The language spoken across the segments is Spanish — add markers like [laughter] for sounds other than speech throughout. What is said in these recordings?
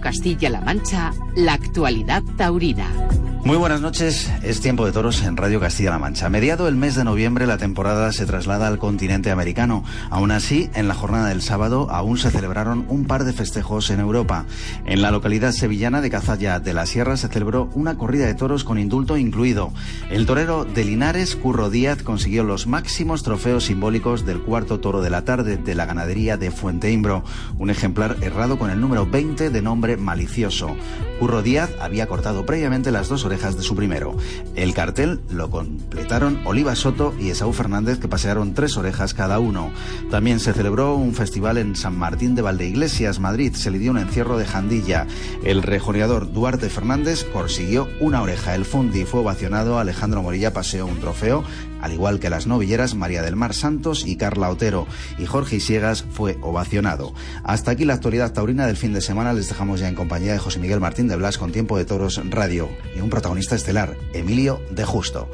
Castilla-La Mancha, la actualidad taurina. Muy buenas noches, es tiempo de toros en Radio Castilla-La Mancha. Mediado el mes de noviembre la temporada se traslada al continente americano. Aún así, en la jornada del sábado aún se celebraron un par de festejos en Europa. En la localidad sevillana de Cazalla de la Sierra se celebró una corrida de toros con indulto incluido. El torero de Linares, Curro Díaz, consiguió los máximos trofeos simbólicos del cuarto toro de la tarde de la ganadería de Fuenteimbro, un ejemplar errado con el número 20 de nombre malicioso. Curro Díaz había cortado previamente las dos orejas de su primero. El cartel lo completaron Oliva Soto y Esaú Fernández, que pasearon tres orejas cada uno. También se celebró un festival en San Martín de Valdeiglesias, Madrid. Se le dio un encierro de jandilla. El rejoneador Duarte Fernández consiguió una oreja. El fundi fue ovacionado. Alejandro Morilla paseó un trofeo al igual que las novilleras María del Mar Santos y Carla Otero, y Jorge Isiegas fue ovacionado. Hasta aquí la actualidad taurina del fin de semana. Les dejamos ya en compañía de José Miguel Martín de Blas con Tiempo de Toros Radio y un protagonista estelar, Emilio de Justo.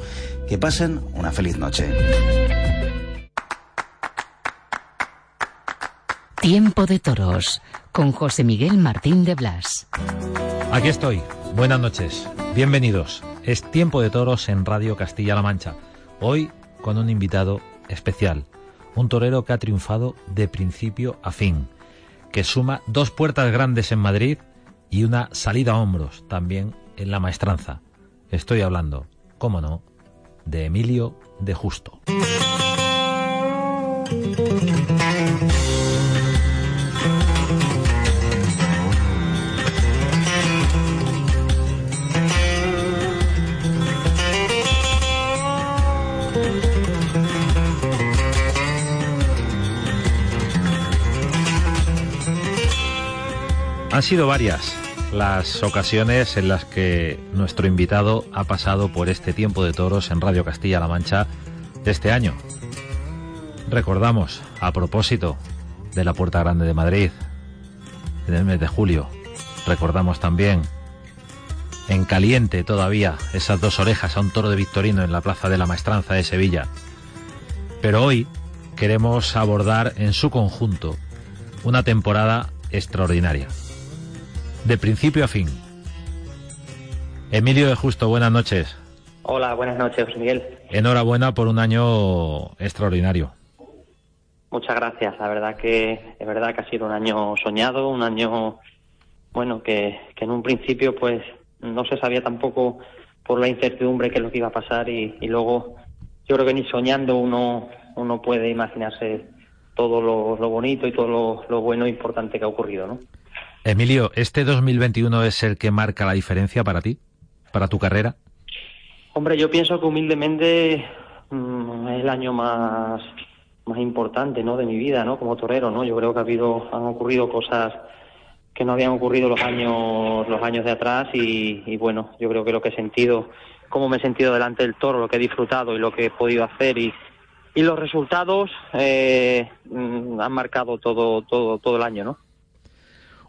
Que pasen una feliz noche. Tiempo de Toros con José Miguel Martín de Blas. Aquí estoy. Buenas noches. Bienvenidos. Es Tiempo de Toros en Radio Castilla-La Mancha. Hoy con un invitado especial, un torero que ha triunfado de principio a fin, que suma dos puertas grandes en Madrid y una salida a hombros también en la maestranza. Estoy hablando, cómo no, de Emilio de Justo. Han sido varias las ocasiones en las que nuestro invitado ha pasado por este tiempo de toros en Radio Castilla-La Mancha de este año. Recordamos, a propósito de la Puerta Grande de Madrid, en el mes de julio, recordamos también en caliente todavía esas dos orejas a un toro de Victorino en la Plaza de la Maestranza de Sevilla. Pero hoy queremos abordar en su conjunto una temporada extraordinaria de principio a fin. Emilio de Justo, buenas noches. Hola, buenas noches, Miguel. Enhorabuena por un año extraordinario. Muchas gracias. La verdad que es verdad que ha sido un año soñado, un año bueno que, que en un principio pues no se sabía tampoco por la incertidumbre qué es lo que iba a pasar y, y luego yo creo que ni soñando uno uno puede imaginarse todo lo, lo bonito y todo lo, lo bueno e importante que ha ocurrido, ¿no? Emilio, ¿este 2021 es el que marca la diferencia para ti, para tu carrera? Hombre, yo pienso que humildemente mmm, es el año más, más importante ¿no? de mi vida ¿no? como torero. ¿no? Yo creo que ha habido, han ocurrido cosas que no habían ocurrido los años, los años de atrás y, bueno, yo creo que lo que he sentido, cómo me he sentido delante del toro, lo que he disfrutado y lo que he podido hacer y, y los resultados eh, han marcado todo, todo, todo el año, ¿no?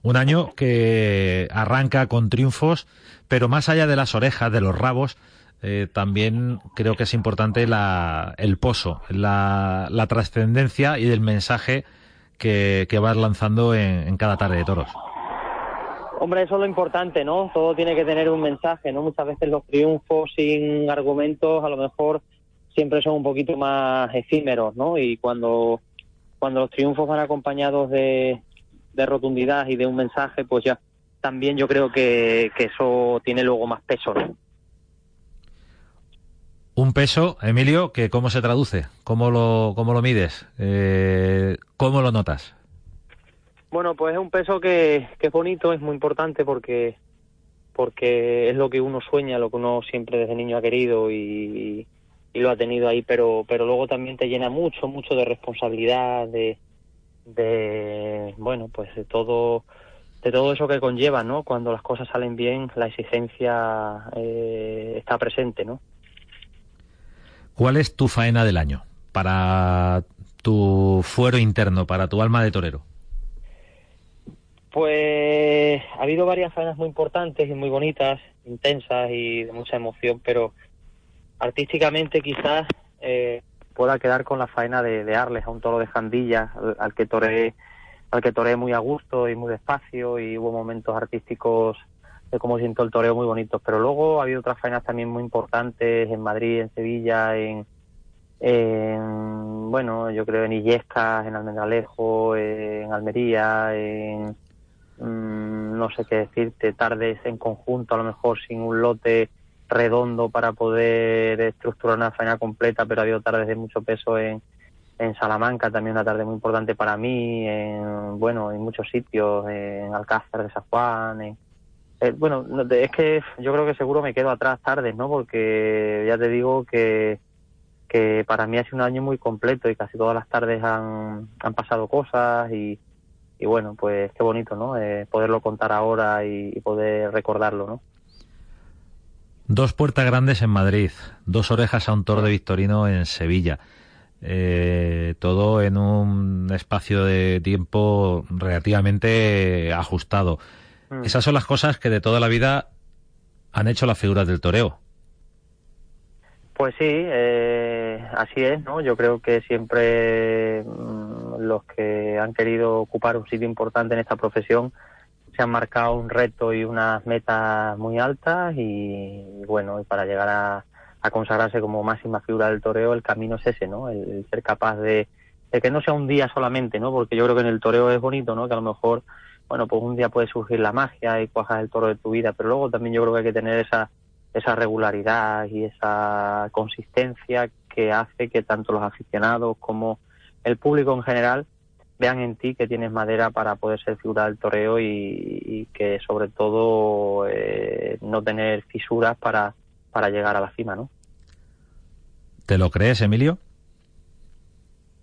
Un año que arranca con triunfos, pero más allá de las orejas, de los rabos, eh, también creo que es importante la, el pozo, la, la trascendencia y el mensaje que, vas lanzando en, en, cada tarde de toros. Hombre, eso es lo importante, ¿no? Todo tiene que tener un mensaje, ¿no? Muchas veces los triunfos sin argumentos a lo mejor siempre son un poquito más efímeros, ¿no? Y cuando, cuando los triunfos van acompañados de, de rotundidad y de un mensaje, pues ya también yo creo que, que eso tiene luego más peso. ¿no? Un peso, Emilio, que cómo se traduce, cómo lo, cómo lo mides, eh, cómo lo notas. Bueno, pues es un peso que, que, es bonito, es muy importante porque porque es lo que uno sueña, lo que uno siempre desde niño ha querido y, y lo ha tenido ahí, pero pero luego también te llena mucho, mucho de responsabilidad, de, de bueno, pues de todo de todo eso que conlleva, ¿no? Cuando las cosas salen bien, la exigencia eh, está presente, ¿no? ¿Cuál es tu faena del año para tu fuero interno, para tu alma de torero? Pues ha habido varias faenas muy importantes y muy bonitas, intensas y de mucha emoción, pero artísticamente quizás eh, pueda quedar con la faena de, Arles, a un toro de Jandilla, al, que toreé al que toreé muy a gusto y muy despacio y hubo momentos artísticos de cómo siento el toreo muy bonitos. Pero luego ha habido otras faenas también muy importantes en Madrid, en Sevilla, en, bueno, yo creo en Illescas, en Almendralejo, en Almería, en mm, no sé qué decirte, tardes en conjunto, a lo mejor sin un lote redondo para poder estructurar una faena completa, pero ha habido tardes de mucho peso en, en Salamanca, también una tarde muy importante para mí, en, bueno, en muchos sitios, en Alcázar de San Juan, en, eh, bueno, es que yo creo que seguro me quedo atrás tardes, ¿no? Porque ya te digo que, que para mí ha sido un año muy completo y casi todas las tardes han, han pasado cosas y, y bueno, pues qué bonito, ¿no? Eh, poderlo contar ahora y, poder recordarlo, ¿no? Dos puertas grandes en Madrid, dos orejas a un toro de Victorino en Sevilla. Eh, todo en un espacio de tiempo relativamente ajustado. Mm. Esas son las cosas que de toda la vida han hecho las figuras del toreo. Pues sí, eh, así es, ¿no? Yo creo que siempre mm, los que han querido ocupar un sitio importante en esta profesión se han marcado un reto y unas metas muy altas y, bueno, y para llegar a, consagrarse como máxima figura del toreo el camino es ese, ¿no? El, ser capaz de, de, que no sea un día solamente, ¿no? Porque yo creo que en el toreo es bonito, ¿no? Que a lo mejor bueno, pues un día puede surgir la magia y cuajas el toro de tu vida, pero luego también yo creo que hay que tener esa, esa regularidad y esa consistencia que hace que tanto los aficionados como el público en general vean en ti que tienes madera para poder ser figura del toreo y, que sobre todo eh, no tener fisuras para, para llegar a la cima, ¿no? ¿Te lo crees, Emilio?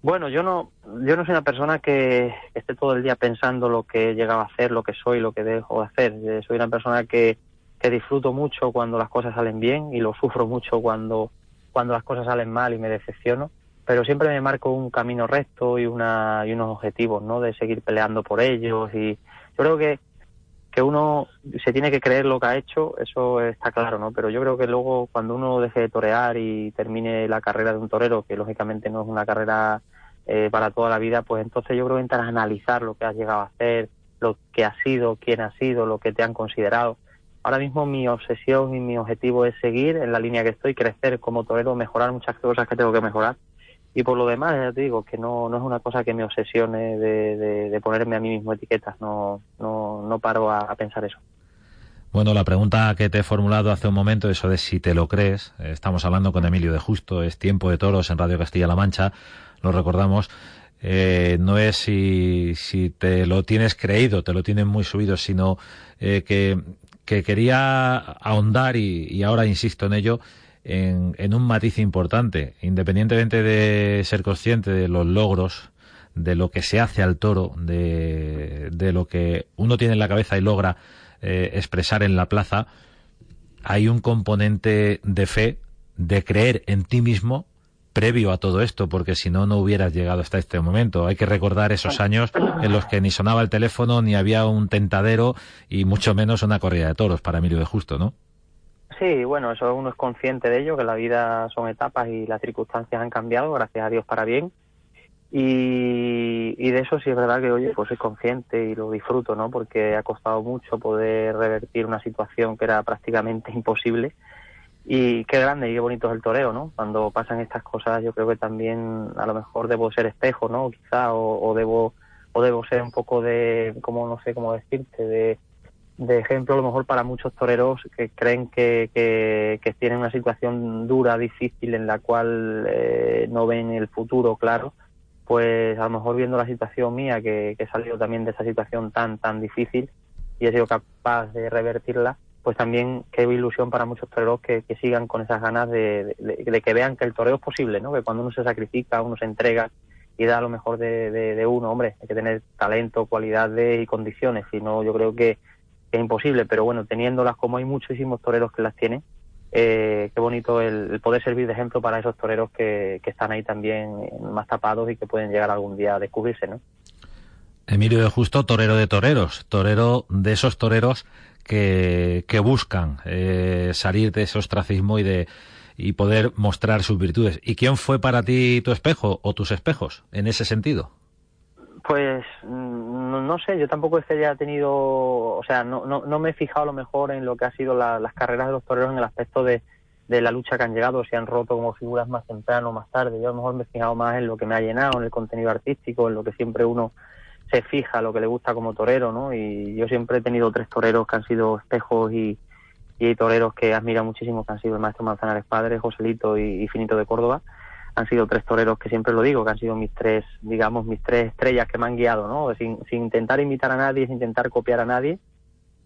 Bueno, yo no, yo no soy una persona que esté todo el día pensando lo que he llegado a hacer, lo que soy, lo que dejo de hacer. Eh, soy una persona que, que disfruto mucho cuando las cosas salen bien y lo sufro mucho cuando, cuando las cosas salen mal y me decepciono. Pero siempre me marco un camino recto y, una, y unos objetivos, ¿no? De seguir peleando por ellos. Y yo creo que, que uno se tiene que creer lo que ha hecho, eso está claro, ¿no? Pero yo creo que luego cuando uno deje de torear y termine la carrera de un torero, que lógicamente no es una carrera eh, para toda la vida, pues entonces yo creo que entras a analizar lo que has llegado a hacer, lo que has sido, quién has sido, lo que te han considerado. Ahora mismo mi obsesión y mi objetivo es seguir en la línea que estoy, crecer como torero, mejorar muchas cosas que tengo que mejorar. Y por lo demás, ya te digo, que no, no es una cosa que me obsesione de, ponerme a mí mismo etiquetas, no, no, no paro a, pensar eso. Bueno, la pregunta que te he formulado hace un momento, eso de si te lo crees, eh, estamos hablando con Emilio de Justo, es Tiempo de Toros en Radio Castilla-La Mancha lo recordamos, eh, no es si, si te lo tienes creído, te lo tienen muy subido, sino eh, que, que, quería ahondar y, ahora insisto en ello, en, en, un matiz importante, independientemente de ser consciente de los logros, de lo que se hace al toro, de, de lo que uno tiene en la cabeza y logra eh, expresar en la plaza, hay un componente de fe, de creer en ti mismo previo a todo esto, porque si no, no hubieras llegado hasta este momento. Hay que recordar esos años en los que ni sonaba el teléfono, ni había un tentadero y mucho menos una corrida de toros para Emilio de Justo, ¿no? Sí, bueno, eso uno es consciente de ello, que la vida son etapas y las circunstancias han cambiado, gracias a Dios para bien. Y, de eso sí es verdad que, oye, pues soy consciente y lo disfruto, ¿no? Porque ha costado mucho poder revertir una situación que era prácticamente [laughs] imposible y qué grande y qué bonito es el toreo, ¿no? Cuando pasan estas cosas yo creo que también a lo mejor debo ser espejo, ¿no? Quizá, o, debo o debo ser un poco de, como no sé cómo decirte, de, ejemplo a lo mejor para muchos toreros que creen que, que, tienen una situación dura, difícil, en la cual eh, no ven el futuro claro, pues a lo mejor viendo la situación mía, que, he salido también de esa situación tan, tan difícil y he sido capaz de revertirla, pues también qué ilusión para muchos toreros que, sigan con esas ganas de, de, que vean que el toreo es posible, ¿no? que cuando uno se sacrifica, uno se entrega y da lo mejor de, uno, hombre, hay que tener talento, cualidades y condiciones, si no yo creo que, es imposible, pero bueno, teniéndolas como hay muchísimos toreros que las tienen, eh, qué bonito el, poder servir de ejemplo para esos toreros que, que están ahí también más tapados y que pueden llegar algún día a descubrirse, ¿no? Emilio de Justo, torero de toreros, torero de esos toreros que, que buscan eh, salir de ese ostracismo y de y poder mostrar sus virtudes. ¿Y quién fue para ti tu espejo o tus espejos en ese sentido? Pues mm, no, sé, yo tampoco es que haya tenido, o sea, no, no, no me he fijado a lo mejor en lo que ha sido las carreras de los toreros en el aspecto de, de la lucha que han llegado, si han roto como figuras más temprano o más tarde. Yo a lo mejor me he fijado más en lo que me ha llenado, en el contenido artístico, en lo que siempre uno se fija, lo que le gusta como torero, ¿no? Y yo siempre he tenido tres toreros que han sido espejos y, hay toreros que admiro muchísimo, que han sido el maestro Manzanares Padre, Joselito y, Finito de Córdoba. Han sido tres toreros que siempre lo digo, que han sido mis tres, digamos, mis tres estrellas que me han guiado, ¿no? Sin, sin intentar imitar a nadie, sin intentar copiar a nadie,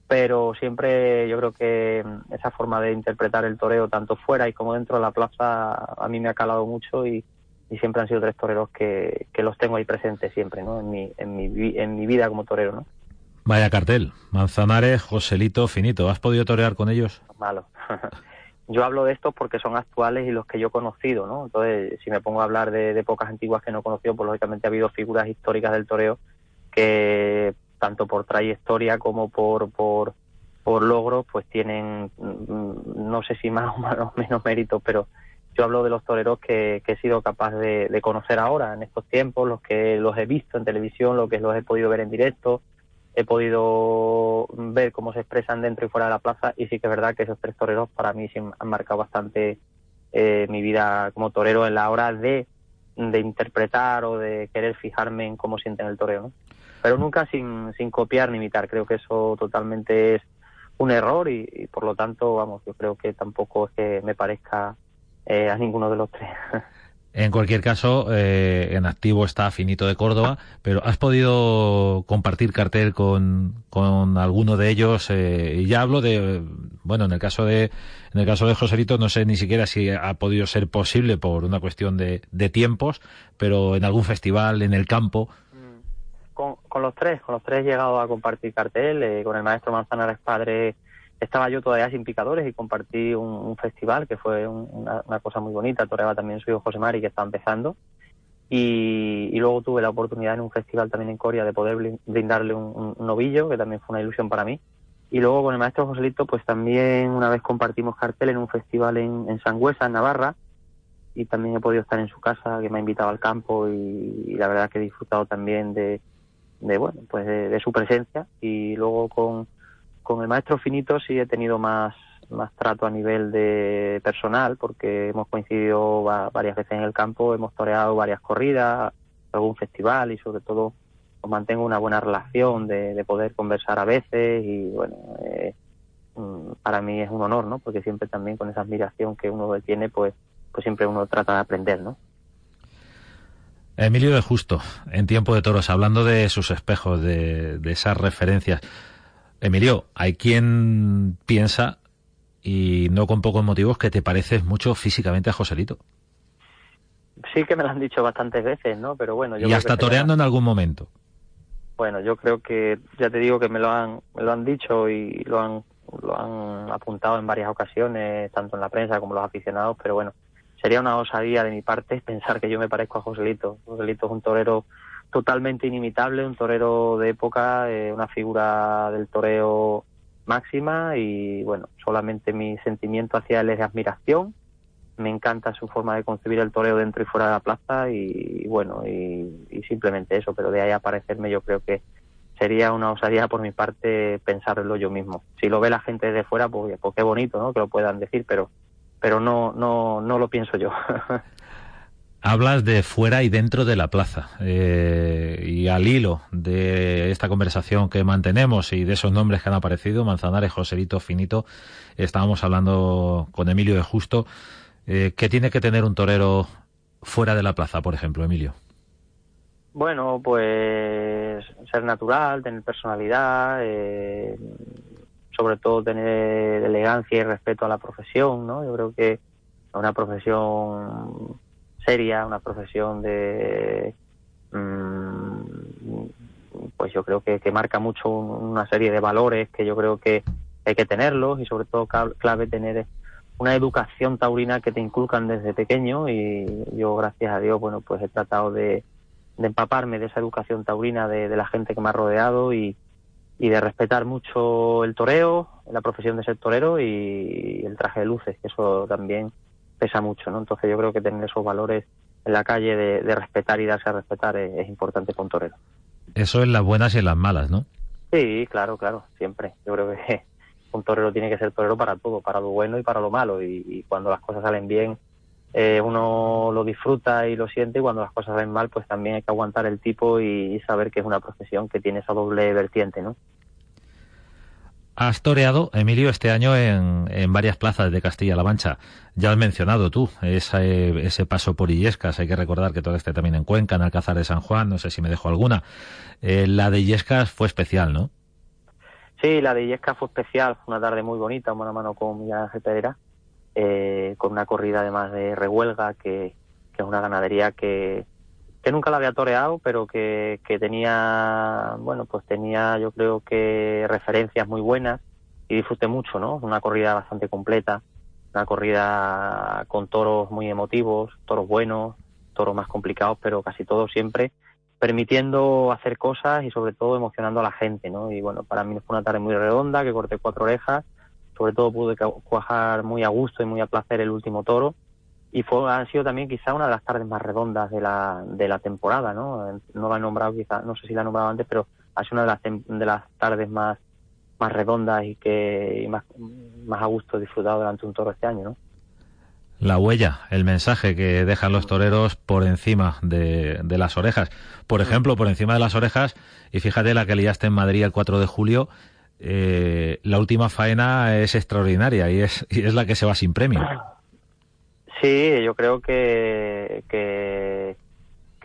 pero siempre yo creo que esa forma de interpretar el toreo, tanto fuera y como dentro de la plaza, a mí me ha calado mucho y, y siempre han sido tres toreros que, que los tengo ahí presentes siempre, ¿no? En mi, en mi, en mi vida como torero, ¿no? Vaya cartel. Manzanares, Joselito, Finito. ¿Has podido torear con ellos? Malo. [laughs] yo hablo de estos porque son actuales y los que yo he conocido, ¿no? Entonces, si me pongo a hablar de, épocas antiguas que no he conocido, pues lógicamente ha habido figuras históricas del toreo que, tanto por trayectoria como por, por, por logros, pues tienen, mm, no sé si más o menos [laughs] méritos, pero yo hablo de los toreros que, he sido capaz de, de, conocer ahora, en estos tiempos, los que los he visto en televisión, los que los he podido ver en directo, he podido ver cómo se expresan dentro y fuera de la plaza y sí que es verdad que esos tres toreros para mí sí han marcado bastante eh, mi vida como torero en la hora de, de interpretar o de querer fijarme en cómo sienten el toreo. Pero nunca sin, sin copiar ni imitar, creo que eso totalmente es un error y, por lo tanto, vamos, yo creo que tampoco es que me parezca eh, a ninguno de los tres. [laughs] En cualquier caso, eh, en activo está Finito de Córdoba, pero ¿has podido compartir cartel con, con alguno de ellos? Eh, y ya hablo de, bueno, en el caso de, en el caso de Joselito, no sé ni siquiera si ha podido ser posible por una cuestión de, de tiempos, pero en algún festival, en el campo. Mm. Con, con los tres, con los tres he llegado a compartir cartel, eh, con el maestro Manzanares Padre estaba yo todavía sin picadores y compartí un, festival que fue una, cosa muy bonita. Toreaba también su hijo José Mari, que estaba empezando. Y, luego tuve la oportunidad en un festival también en Corea de poder brindarle un, novillo, que también fue una ilusión para mí. Y luego con el maestro Joselito, pues también una vez compartimos cartel en un festival en, en Sangüesa, en Navarra, y también he podido estar en su casa, que me ha invitado al campo, y, la verdad que he disfrutado también de, de bueno, pues de su presencia. Y luego con, con el maestro Finito sí he tenido más, más trato a nivel de personal, porque hemos coincidido varias veces en el campo, hemos toreado varias corridas, algún festival y sobre todo pues, mantengo una buena relación de, poder conversar a veces y bueno, eh, mm, para mí es un honor, ¿no? Porque siempre también con esa admiración que uno tiene, pues, pues siempre uno trata de aprender, ¿no? Emilio de Justo, en Tiempo de Toros, hablando de sus espejos, de, de esas referencias, Emilio, hay quien piensa, y no con pocos motivos, que te pareces mucho físicamente a Joselito. Sí que me lo han dicho bastantes veces, ¿no? Pero bueno, yo y hasta toreando en algún momento. Bueno, yo creo que ya te digo que me lo han me lo han dicho y lo han lo han apuntado en varias ocasiones, tanto en la prensa como los aficionados, pero bueno, sería una osadía de mi parte [laughs] pensar que yo me parezco a Joselito. Joselito es un torero totalmente inimitable, un torero de época, eh, una figura del toreo máxima y bueno, solamente mi sentimiento hacia él es de admiración. Me encanta su forma de concebir el toreo dentro y fuera de la plaza y, bueno, y, simplemente eso, pero de ahí aparecerme yo creo que sería una osadía por mi parte pensarlo yo mismo. Si lo ve la gente desde fuera, pues, pues qué bonito, ¿no? Que lo puedan decir, pero pero no no no lo pienso yo. [laughs] Hablas de fuera y dentro de la plaza. Eh, y al hilo de esta conversación que mantenemos y de esos nombres que han aparecido, Manzanares, Joserito, Finito, estábamos hablando con Emilio de Justo. Eh, ¿Qué tiene que tener un torero fuera de la plaza, por ejemplo, Emilio? Bueno, pues ser natural, tener personalidad, eh, sobre todo tener elegancia y respeto a la profesión, ¿no? Yo creo que una profesión seria, una profesión de mm, pues yo creo que, que, marca mucho una serie de valores que yo creo que hay que tenerlos y sobre todo clave tener una educación taurina que te inculcan desde pequeño y yo gracias a Dios bueno pues he tratado de, empaparme de esa educación taurina de, de, la gente que me ha rodeado y, y de respetar mucho el toreo, la profesión de ser torero y el traje de luces, que eso también pesa mucho, ¿no? Entonces yo creo que tener esos valores en la calle de, respetar y darse a respetar es, importante para un torero. Eso en las buenas y en las malas, ¿no? Sí, claro, claro, siempre. Yo creo que [laughs] un torero tiene que ser torero para todo, para lo bueno y para lo malo. Y, cuando las cosas salen bien, eh, uno lo disfruta y lo siente. Y cuando las cosas salen mal, pues también hay que aguantar el tipo y saber que es una profesión que tiene esa doble vertiente, ¿no? Has toreado, Emilio, este año en, en varias plazas de Castilla-La Mancha. Ya has mencionado tú ese, ese paso por Illescas. Hay que recordar que todo este también en Cuenca, en Alcázar de San Juan. No sé si me dejo alguna. Eh, la de Illescas fue especial, ¿no? Sí, la de Illescas fue especial. Fue una tarde muy bonita, mano a mano con Miguel Ángel eh, con una corrida además de rehuelga, que, que es una ganadería que, que nunca la había toreado, pero que, que tenía, bueno, pues tenía yo creo que referencias muy buenas y disfruté mucho, ¿no? Una corrida bastante completa, una corrida con toros muy emotivos, toros buenos, toros más complicados, pero casi todos siempre permitiendo hacer cosas y sobre todo emocionando a la gente, ¿no? Y bueno, para mí fue una tarde muy redonda, que corté cuatro orejas, sobre todo pude cuajar muy a gusto y muy a placer el último toro y fue ha sido también quizá una de las tardes más redondas de la, de la temporada, ¿no? No la he nombrado quizá, no sé si la he nombrado antes, pero ha sido una de las, de las tardes más, más redondas y que y más, más a gusto disfrutado durante un toro este año, ¿no? La huella, el mensaje que dejan los toreros por encima de, de las orejas. Por mm. ejemplo, por encima de las orejas, y fíjate la que liaste en Madrid el 4 de julio, eh, la última faena es extraordinaria y es, y es la que se va sin premio. [coughs] Sí, yo creo que, que,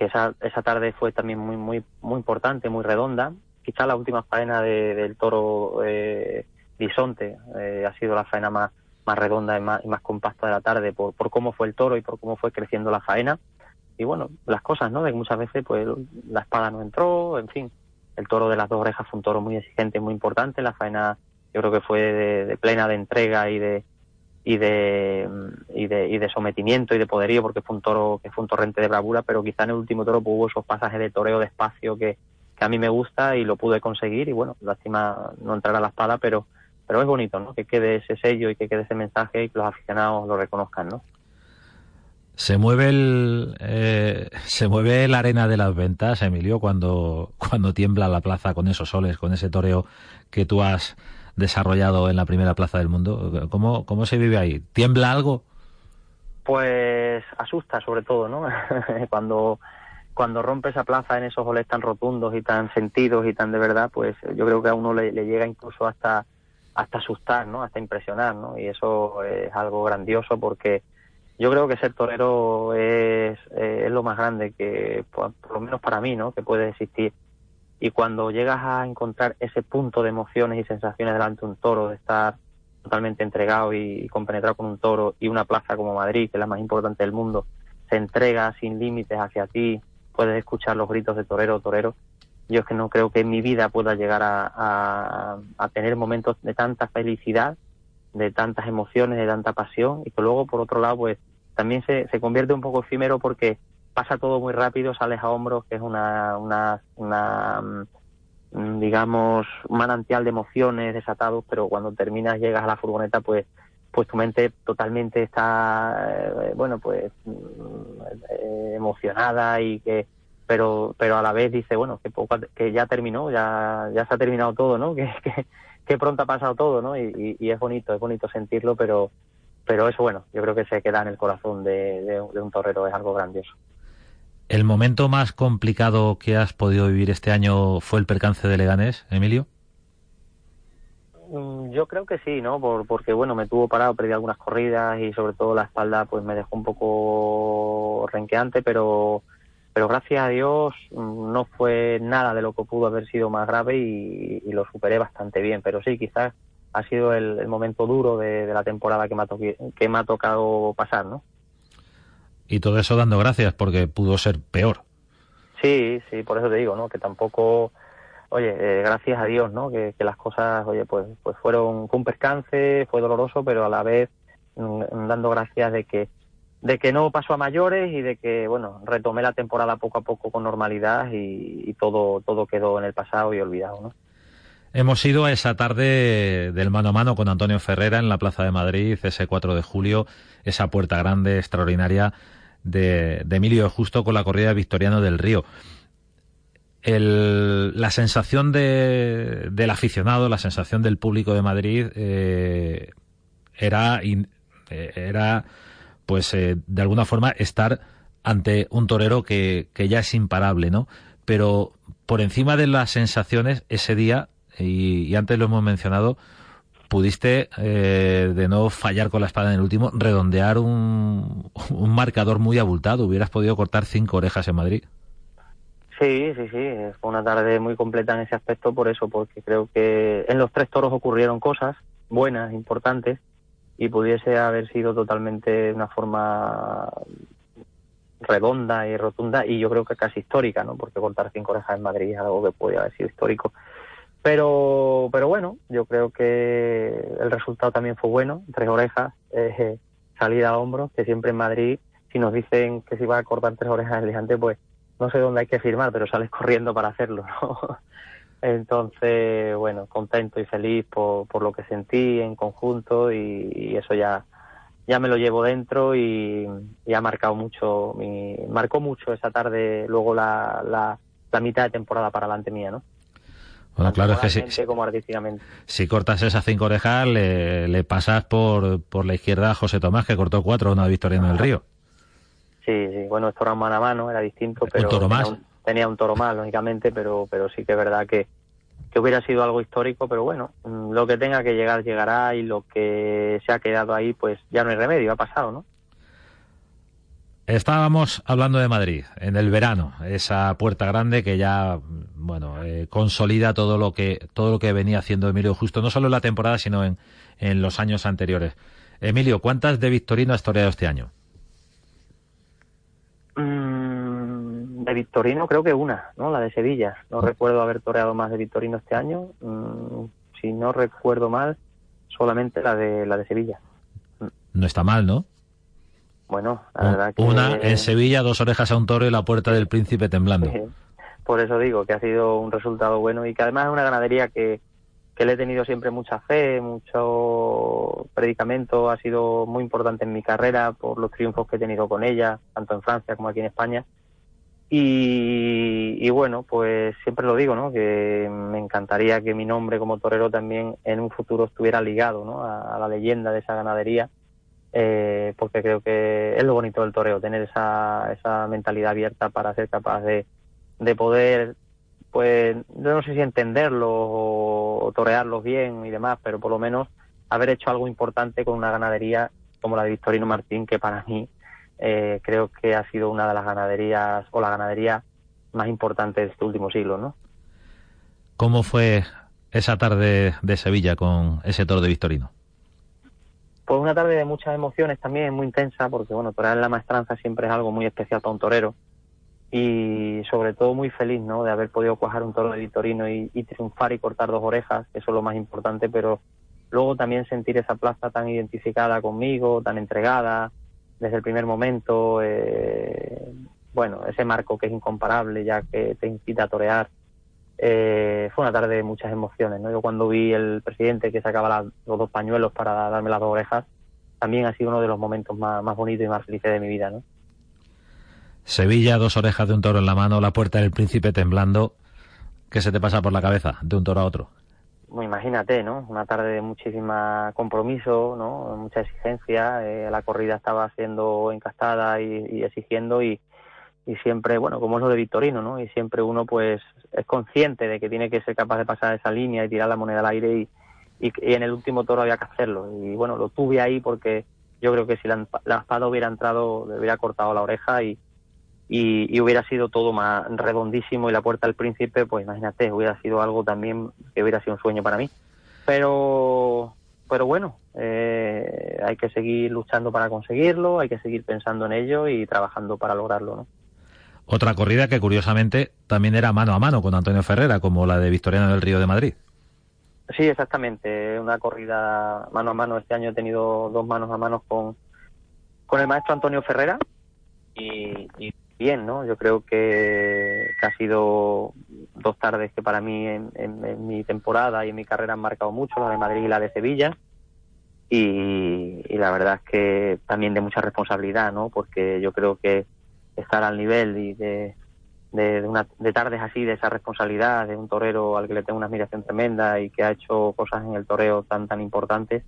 esa, esa tarde fue también muy, muy, muy importante, muy redonda. Quizá la última faena del toro eh, bisonte eh, ha sido la faena más, más redonda y más, y más compacta de la tarde por, por cómo fue el toro y por cómo fue creciendo la faena. Y bueno, las cosas, ¿no? De que muchas veces pues la espada no entró, en fin. El toro de las dos orejas fue un toro muy exigente, muy importante. La faena yo creo que fue de plena de entrega y de, y de, y de, y de sometimiento y de poderío, porque fue un toro que fue un torrente de bravura, pero quizá en el último toro pues, hubo esos pasajes de toreo despacio que, que a mí me gusta y lo pude conseguir y bueno, lástima no entrar a la espada, pero, pero es bonito, ¿no? Que quede ese sello y que quede ese mensaje y que los aficionados lo reconozcan, ¿no? Se mueve el eh, se mueve la arena de las ventas, Emilio, cuando cuando tiembla la plaza con esos soles, con ese toreo que tú has desarrollado en la primera plaza del mundo. ¿Cómo, cómo se vive ahí? ¿Tiembla algo? Pues asusta sobre todo, ¿no? [laughs] cuando, cuando rompe esa plaza en esos goles tan rotundos y tan sentidos y tan de verdad, pues yo creo que a uno le, llega incluso hasta, hasta asustar, ¿no? Hasta impresionar, ¿no? Y eso es algo grandioso porque yo creo que ser torero es, es lo más grande que, por, por, lo menos para mí, ¿no? Que puede existir y cuando llegas a encontrar ese punto de emociones y sensaciones delante de un toro, de estar totalmente entregado y compenetrado con un toro y una plaza como Madrid, que es la más importante del mundo, se entrega sin límites hacia ti, puedes escuchar los gritos de torero torero. Yo es que no creo que en mi vida pueda llegar a, a, tener momentos de tanta felicidad, de tantas emociones, de tanta pasión y que luego, por otro lado, pues también se, se convierte un poco efímero porque pasa todo muy rápido, sales a hombros, que es una, una, una mm, digamos, manantial de emociones desatados, pero cuando terminas, llegas a la furgoneta, pues pues tu mente totalmente está, eh, bueno, pues mm, emocionada y que, pero pero a la vez dice, bueno, que poco, que ya terminó, ya ya se ha terminado todo, ¿no? [laughs] Que, que, que pronto ha pasado todo, ¿no? Y, es bonito, es bonito sentirlo, pero pero eso, bueno, yo creo que se queda en el corazón de, de un torero, es algo grandioso. ¿El momento más complicado que has podido vivir este año fue el percance de Leganés, Emilio? Mm, yo creo que sí, ¿no? Por, porque, bueno, me tuvo parado, perdí algunas corridas y sobre todo la espalda pues me dejó un poco renqueante, pero, pero gracias a Dios mm, no fue nada de lo que pudo haber sido más grave y, lo superé bastante bien. Pero sí, quizás ha sido el, momento duro de, la temporada que me, ha que me ha tocado pasar, ¿no? Y todo eso dando gracias porque pudo ser peor. Sí, sí, por eso te digo, ¿no? Que tampoco oye, eh, gracias a Dios, ¿no? Que, las cosas, oye, pues, pues fueron un percance, fue doloroso, pero a la vez mm, dando gracias de que de que no pasó a mayores y de que, bueno, retomé la temporada poco a poco con normalidad y, todo todo quedó en el pasado y olvidado, ¿no? Hemos ido a esa tarde del mano a mano con Antonio Ferrera en la Plaza de Madrid, ese 4 de julio, esa puerta grande, extraordinaria de, Emilio Justo con la corrida de Victoriano del Río la sensación de, del aficionado, la sensación del público de Madrid eh, era, eh, era, pues, eh, de alguna forma estar ante un torero que, que, ya es imparable, ¿no? Pero por encima de las sensaciones, ese día, y, antes lo hemos mencionado, pudiste, de no fallar con la espada en el último, redondear un, un marcador muy abultado. Hubieras podido cortar cinco orejas en Madrid. Sí, sí, sí, fue una tarde muy completa en ese aspecto por eso, porque creo que en los tres toros ocurrieron cosas buenas, importantes, y pudiese haber sido totalmente una forma redonda y rotunda y yo creo que casi histórica, ¿no? Porque cortar cinco orejas en Madrid es algo que podía haber sido histórico. Pero, pero bueno, yo creo que el resultado también fue bueno, tres orejas, eh, salida a hombros, que siempre en Madrid, si nos dicen que se iba a cortar tres orejas el gigante, pues no sé dónde hay que firmar, pero sales corriendo para hacerlo, ¿no? [laughs] Entonces, bueno, contento y feliz por, por lo que sentí en conjunto y, eso ya, ya me lo llevo dentro y, ha marcado mucho, mi, marcó mucho esa tarde, luego la, la, mitad de temporada para adelante mía, ¿no? Bueno, claro, es que si, como artísticamente. si cortas esas cinco orejas, le, le pasas por, por la izquierda a José Tomás, que cortó cuatro, una victoria en el Río. Sí, sí, bueno, esto era mano a mano, era distinto, pero toro tenía, más? Un, tenía un toro más, lógicamente, pero, pero sí que es verdad que, que hubiera sido algo histórico, pero bueno, mm, lo que tenga que llegar llegará y lo que se ha quedado ahí, pues ya no hay remedio, ha pasado, ¿no? Estábamos hablando de Madrid en el verano, esa puerta grande que ya, bueno, eh, consolida todo lo que todo lo que venía haciendo Emilio Justo, no solo en la temporada, sino en, en los años anteriores. Emilio, ¿cuántas de Victorino has toreado este año? Mm, de Victorino creo que una, ¿no? La de Sevilla. No recuerdo haber toreado más de Victorino este año. Mm, si no recuerdo mal, solamente la de la de Sevilla. No está mal, ¿no? Bueno, la verdad que... Una en Sevilla, dos orejas a un toro y la puerta del príncipe temblando. [laughs] Por eso digo que ha sido un resultado bueno y que además es una ganadería que, que le he tenido siempre mucha fe, mucho predicamento, ha sido muy importante en mi carrera por los triunfos que he tenido con ella, tanto en Francia como aquí en España. Y, bueno, pues siempre lo digo, ¿no? Que me encantaría que mi nombre como torero también en un futuro estuviera ligado, ¿no? A, la leyenda de esa ganadería, eh, porque creo que es lo bonito del toreo, tener esa, esa mentalidad abierta para ser capaz de, de poder pues no sé si entenderlo o, torearlos bien y demás, pero por lo menos haber hecho algo importante con una ganadería como la de Victorino Martín, que para mí eh, creo que ha sido una de las ganaderías o la ganadería más importante de este último siglo, ¿no? ¿Cómo fue esa tarde de Sevilla con ese toro de Victorino? Pues una tarde de muchas emociones también, muy intensa, porque bueno, torear en la maestranza siempre es algo muy especial para un torero y sobre todo muy feliz ¿no? de haber podido cuajar un toro de Vitorino y, triunfar y cortar dos orejas, eso es lo más importante, pero luego también sentir esa plaza tan identificada conmigo, tan entregada desde el primer momento, eh, bueno, ese marco que es incomparable ya que te incita a torear. Eh, fue una tarde de muchas emociones, ¿no? Yo cuando vi el presidente que sacaba los dos pañuelos para darme las dos orejas, también ha sido uno de los momentos más, más bonitos y más felices de mi vida, ¿no? Sevilla, dos orejas de un toro en la mano, la puerta del príncipe temblando. ¿Qué se te pasa por la cabeza de un toro a otro? imagínate, ¿no? Una tarde de muchísima compromiso, ¿no? Mucha exigencia. Eh, la corrida estaba siendo encastada y, exigiendo y, y, siempre, bueno, como es lo de Victorino, ¿no? Y siempre uno, pues, es consciente de que tiene que ser capaz de pasar esa línea y tirar la moneda al aire y, y, en el último toro había que hacerlo. Y bueno, lo tuve ahí porque yo creo que si la, espada hubiera entrado, le hubiera cortado la oreja y, y, hubiera sido todo más redondísimo y la puerta del príncipe, pues imagínate, hubiera sido algo también que hubiera sido un sueño para mí. Pero, pero bueno, eh, hay que seguir luchando para conseguirlo, hay que seguir pensando en ello y trabajando para lograrlo, ¿no? Otra corrida que curiosamente también era mano a mano con Antonio Ferrera, como la de Victoriano del Río de Madrid. Sí, exactamente. Una corrida mano a mano. Este año he tenido dos manos a mano con, con el maestro Antonio Ferrera y, bien, ¿no? Yo creo que, ha sido dos tardes que para mí en, mi temporada y en mi carrera han marcado mucho, la de Madrid y la de Sevilla. Y, y, la verdad es que también de mucha responsabilidad, ¿no? Porque yo creo que estar al nivel y de, de, una, de tardes así, de esa responsabilidad, de un torero al que le tengo una admiración tremenda y que ha hecho cosas en el toreo tan, tan importantes,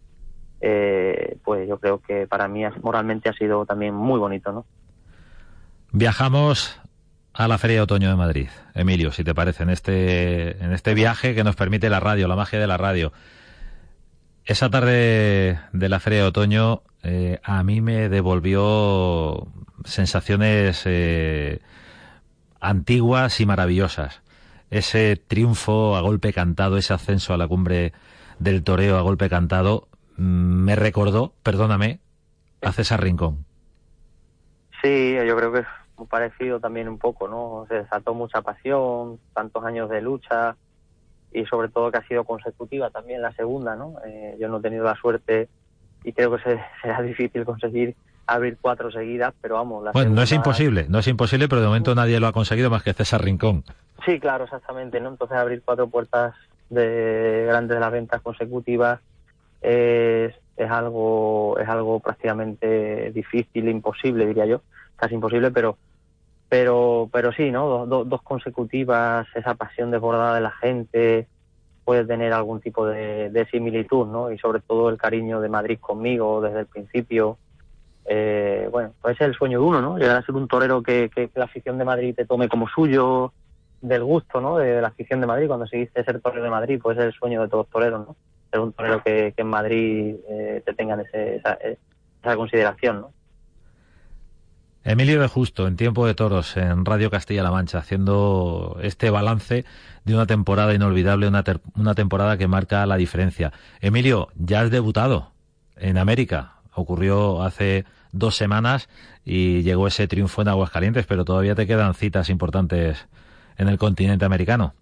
eh, pues yo creo que para mí moralmente ha sido también muy bonito, ¿no? Viajamos a la Feria de Otoño de Madrid. Emilio, si te parece, en este, en este viaje que nos permite la radio, la magia de la radio. Esa tarde de la Feria de Otoño eh, a mí me devolvió sensaciones eh, antiguas y maravillosas. Ese triunfo a golpe cantado, ese ascenso a la cumbre del toreo a golpe cantado, mm, me recordó, perdóname, a César Rincón. Sí, yo creo que es parecido también un poco, ¿no? Se desató mucha pasión, tantos años de lucha y sobre todo que ha sido consecutiva también la segunda, ¿no? Eh, yo no he tenido la suerte y creo que [laughs] será difícil conseguir abrir cuatro seguidas, pero vamos. bueno, no es imposible, no es imposible, pero de momento nadie lo ha conseguido más que César Rincón. Sí, claro, exactamente, ¿no? Entonces abrir cuatro puertas de grandes de las ventas consecutivas es, es algo es algo prácticamente difícil, imposible, diría yo, casi imposible, pero pero pero sí, ¿no? Dos, dos consecutivas, esa pasión desbordada de la gente puede tener algún tipo de, de similitud, ¿no? Y sobre todo el cariño de Madrid conmigo desde el principio eh, bueno, pues es el sueño de uno, ¿no? Llegar a ser un torero que, la afición de Madrid te tome como suyo, del gusto, ¿no? De, la afición de Madrid, cuando seguiste ser torero de Madrid, pues es el sueño de todos toreros, ¿no? Ser un torero que, en Madrid eh, te tengan esa, esa consideración, ¿no? Emilio de Justo, en Tiempo de Toros, en Radio Castilla-La Mancha, haciendo este balance de una temporada inolvidable, una, una temporada que marca la diferencia. Emilio, ya has debutado en América, ocurrió hace dos semanas y llegó ese triunfo en Aguascalientes, pero todavía te quedan citas importantes en el continente americano.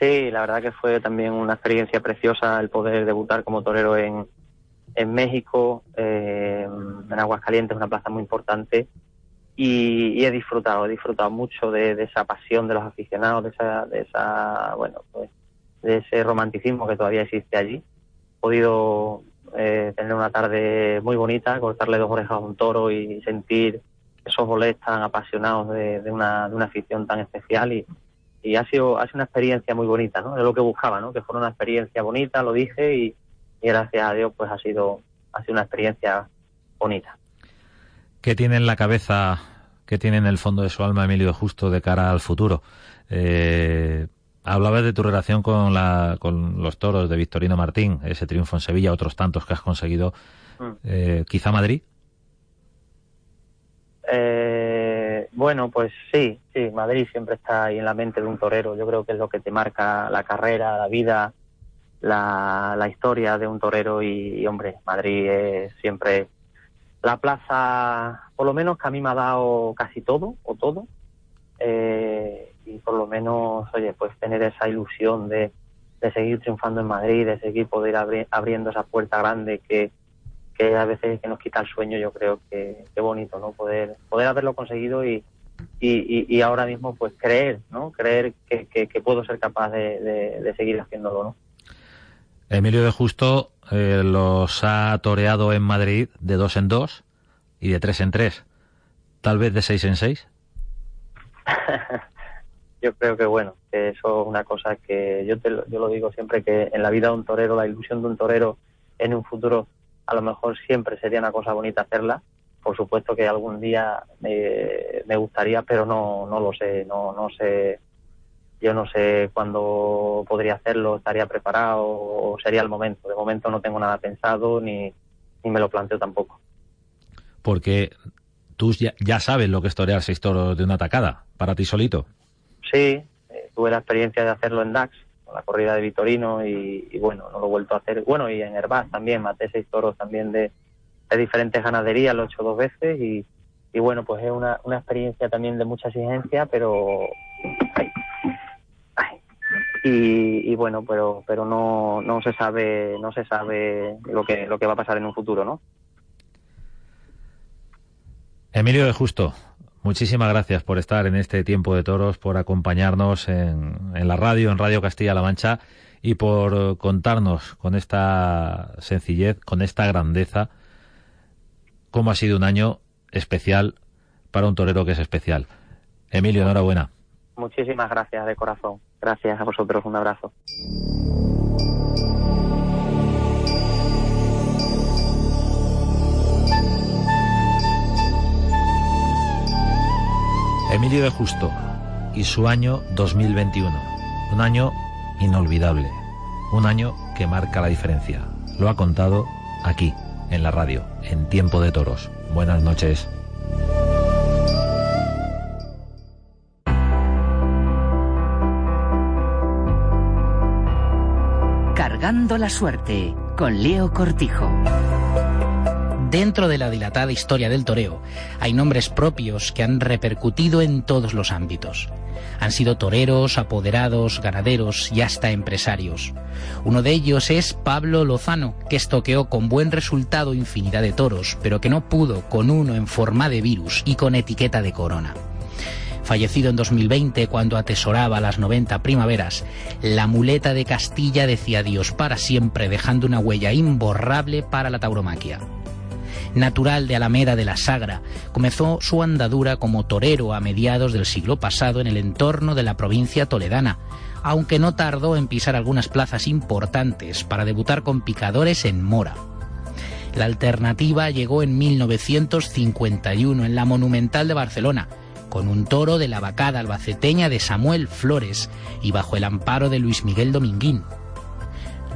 Sí, la verdad que fue también una experiencia preciosa el poder debutar como torero en, en México, eh, en Aguascalientes, una plaza muy importante. Y, he disfrutado, he disfrutado mucho de, esa pasión de los aficionados, de esa, de esa, bueno, pues, de ese romanticismo que todavía existe allí. He podido eh, tener una tarde muy bonita, cortarle dos orejas a un toro y sentir esos bolés tan apasionados de, una, de una afición tan especial y, y ha sido, ha sido una experiencia muy bonita, ¿no? Es lo que buscaba, ¿no? Que fuera una experiencia bonita, lo dije y, gracias a Dios pues ha sido, ha sido una experiencia bonita. ¿Qué tiene en la cabeza, qué tiene en el fondo de su alma Emilio Justo de cara al futuro? Eh, Hablabas de tu relación con, la, con los toros de Victorino Martín, ese triunfo en Sevilla, otros tantos que has conseguido. Mm. Eh, ¿Quizá Madrid? Eh, bueno, pues sí, sí, Madrid siempre está ahí en la mente de un torero. Yo creo que es lo que te marca la carrera, la vida, la, la historia de un torero y, hombre, Madrid es siempre la plaza, por lo menos que a mí me ha dado casi todo, o todo. Eh, y por lo menos, oye, pues tener esa ilusión de, de seguir triunfando en Madrid, de seguir poder abriendo esa puerta grande que, que a veces que nos quita el sueño, yo creo que qué bonito, ¿no? Poder, poder haberlo conseguido y, y, y, ahora mismo pues creer, ¿no? Creer que, que, puedo ser capaz de, de, seguir haciéndolo, ¿no? Emilio de Justo eh, los ha toreado en Madrid de dos en dos y de tres en tres, tal vez de seis en seis. [laughs] yo creo que bueno, que eso es una cosa que yo, te, yo lo digo siempre que en la vida de un torero, la ilusión de un torero en un futuro a lo mejor siempre sería una cosa bonita hacerla. Por supuesto que algún día me gustaría, pero no, no lo sé, no, no sé, yo no sé cuándo podría hacerlo, estaría preparado o sería el momento. De momento no tengo nada pensado ni, ni me lo planteo tampoco. Porque tú ya, sabes lo que es torear seis toros de una tacada, para ti solito. Sí, eh, tuve la experiencia de hacerlo en DAX, con la corrida de Vitorino, y, bueno, no lo he vuelto a hacer. Bueno, y en Herbaz también, maté seis toros también de, diferentes ganaderías, lo he hecho dos veces, y, bueno, pues es una, una experiencia también de mucha exigencia, pero... Y, y, bueno, pero pero no, no se sabe no se sabe lo que lo que va a pasar en un futuro, ¿no? Emilio de Justo, Muchísimas gracias por estar en este tiempo de toros, por acompañarnos en, la radio, en Radio Castilla-La Mancha y por contarnos con esta sencillez, con esta grandeza, cómo ha sido un año especial para un torero que es especial. Emilio, enhorabuena. Muchísimas gracias de corazón. Gracias a vosotros. Un abrazo. Emilio de Justo y su año 2021. Un año inolvidable. Un año que marca la diferencia. Lo ha contado aquí, en la radio, en Tiempo de Toros. Buenas noches. Cargando la suerte con Leo Cortijo. Dentro de la dilatada historia del toreo hay nombres propios que han repercutido en todos los ámbitos. Han sido toreros, apoderados, ganaderos y hasta empresarios. Uno de ellos es Pablo Lozano, que estoqueó con buen resultado infinidad de toros, pero que no pudo con uno en forma de virus y con etiqueta de corona. Fallecido en 2020 cuando atesoraba las 90 primaveras, la muleta de Castilla decía adiós para siempre dejando una huella imborrable para la tauromaquia natural de Alameda de la Sagra, comenzó su andadura como torero a mediados del siglo pasado en el entorno de la provincia toledana, aunque no tardó en pisar algunas plazas importantes para debutar con picadores en Mora. La alternativa llegó en 1951 en la Monumental de Barcelona, con un toro de la vacada albaceteña de Samuel Flores y bajo el amparo de Luis Miguel Dominguín.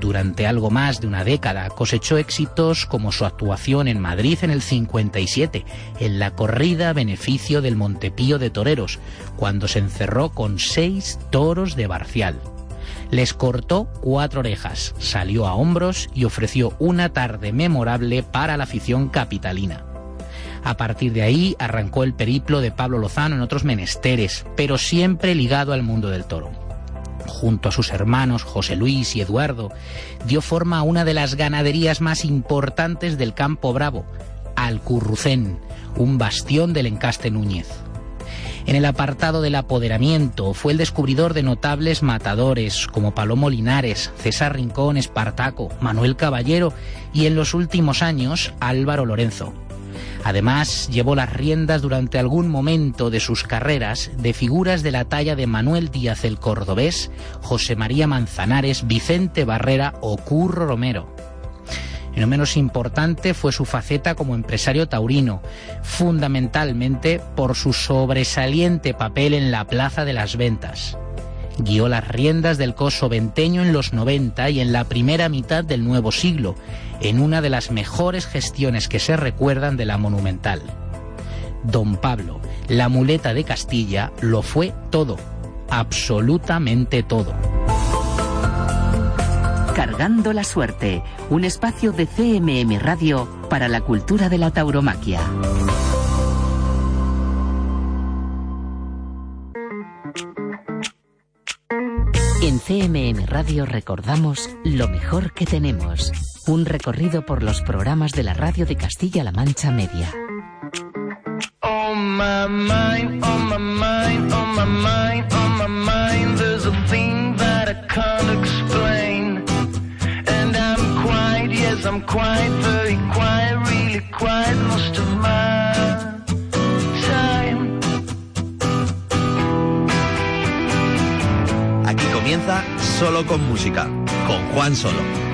Durante algo más de una década cosechó éxitos como su actuación en Madrid en el 57, en la corrida beneficio del Montepío de Toreros, cuando se encerró con seis toros de Barcial. Les cortó cuatro orejas, salió a hombros y ofreció una tarde memorable para la afición capitalina. A partir de ahí arrancó el periplo de Pablo Lozano en otros menesteres, pero siempre ligado al mundo del toro junto a sus hermanos José Luis y Eduardo, dio forma a una de las ganaderías más importantes del Campo Bravo, Alcurrucén, un bastión del encaste Núñez. En el apartado del apoderamiento fue el descubridor de notables matadores como Palomo Linares, César Rincón, Espartaco, Manuel Caballero y en los últimos años Álvaro Lorenzo. Además, llevó las riendas durante algún momento de sus carreras de figuras de la talla de Manuel Díaz el Cordobés, José María Manzanares, Vicente Barrera o Curro Romero. Y no menos importante fue su faceta como empresario taurino, fundamentalmente por su sobresaliente papel en la Plaza de las Ventas. Guió las riendas del coso venteño en los 90 y en la primera mitad del nuevo siglo, en una de las mejores gestiones que se recuerdan de la Monumental. Don Pablo, la muleta de Castilla, lo fue todo, absolutamente todo. Cargando la suerte, un espacio de CMM Radio para la cultura de la tauromaquia. CMM Radio recordamos lo mejor que tenemos. Un recorrido por los programas de la radio de Castilla-La Mancha Media. My mind, oh comienza Solo con Música, con Juan Solo.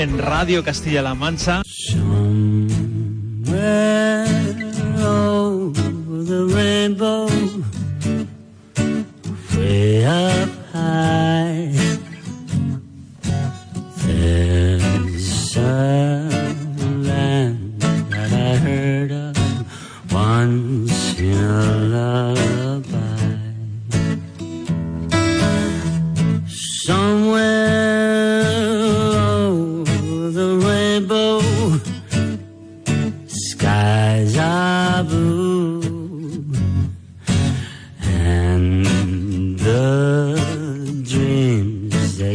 En Radio Castilla-La Mancha.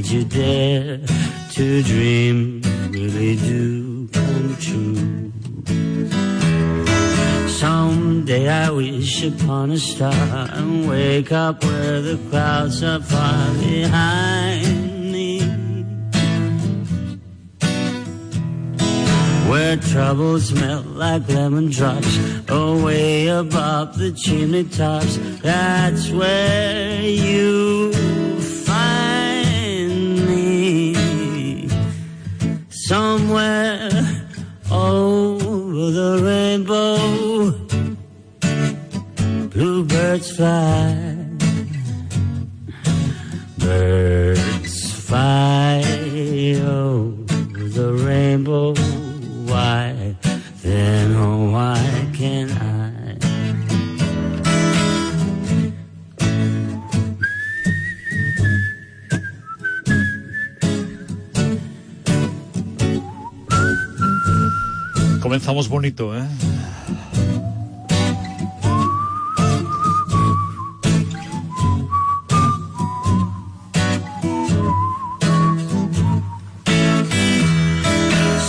Would you dare to dream? Really do come true. Someday I wish upon a star and wake up where the clouds are far behind me. Where troubles melt like lemon drops away above the chimney tops. That's where you Somewhere over the rainbow, bluebirds fly. Comenzamos bonito, ¿eh?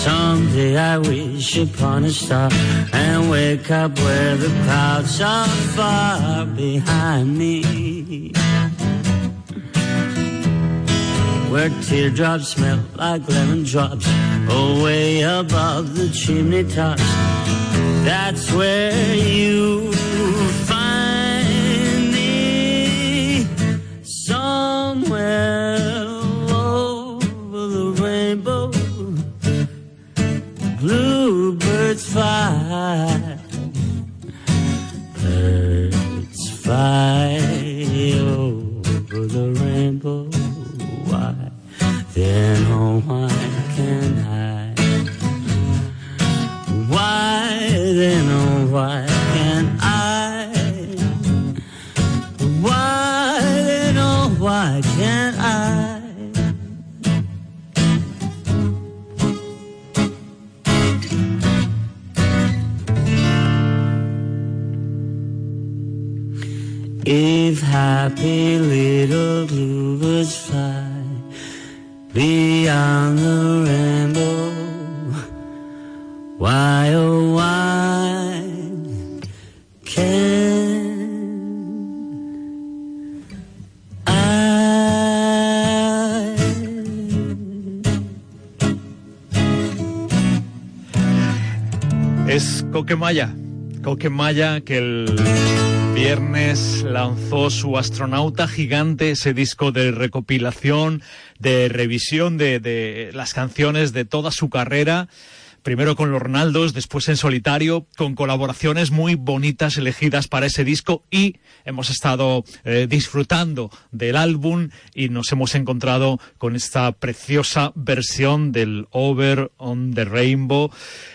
Someday I wish upon a star and wake up where the clouds are far behind me. Where teardrops smell like lemon drops away above the chimney tops. That's where you find me somewhere over the rainbow. Bluebirds fly, happy little bluebirds fly beyond the rainbow, why oh why can I? Es Coquemaya, Coquemaya que el viernes lanzó su Astronauta Gigante, ese disco de recopilación, de revisión de, de las canciones de toda su carrera primero con los Ronaldos, después en solitario, con colaboraciones muy bonitas elegidas para ese disco y hemos estado eh, disfrutando del álbum y nos hemos encontrado con esta preciosa versión del Over on the Rainbow,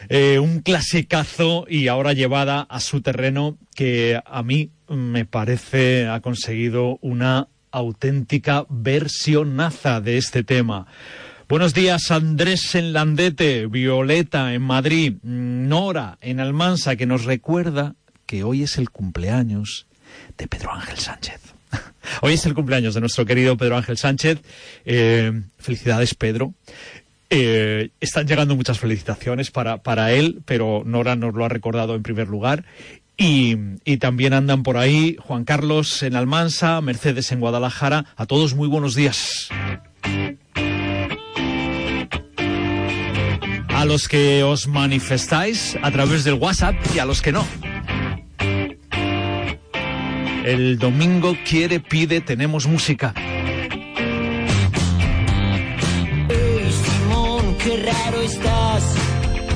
eh, un clasicazo y ahora llevada a su terreno que a mí me parece ha conseguido una auténtica versionaza de este tema. Buenos días, Andrés en Landete, Violeta en Madrid, Nora en Almansa, que nos recuerda que hoy es el cumpleaños de Pedro Ángel Sánchez. [laughs] Hoy es el cumpleaños de nuestro querido Pedro Ángel Sánchez. Eh, felicidades, Pedro. Eh, están llegando muchas felicitaciones para, para él, pero Nora nos lo ha recordado en primer lugar. Y, y, también andan por ahí Juan Carlos en Almansa, Mercedes en Guadalajara. A todos muy buenos días. A los que os manifestáis a través del WhatsApp y a los que no. El domingo quiere, pide, tenemos música. Hey Simón, qué raro estás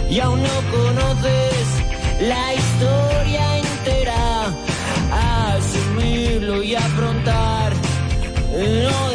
y aún no conoces la historia entera. Asumirlo y afrontar, no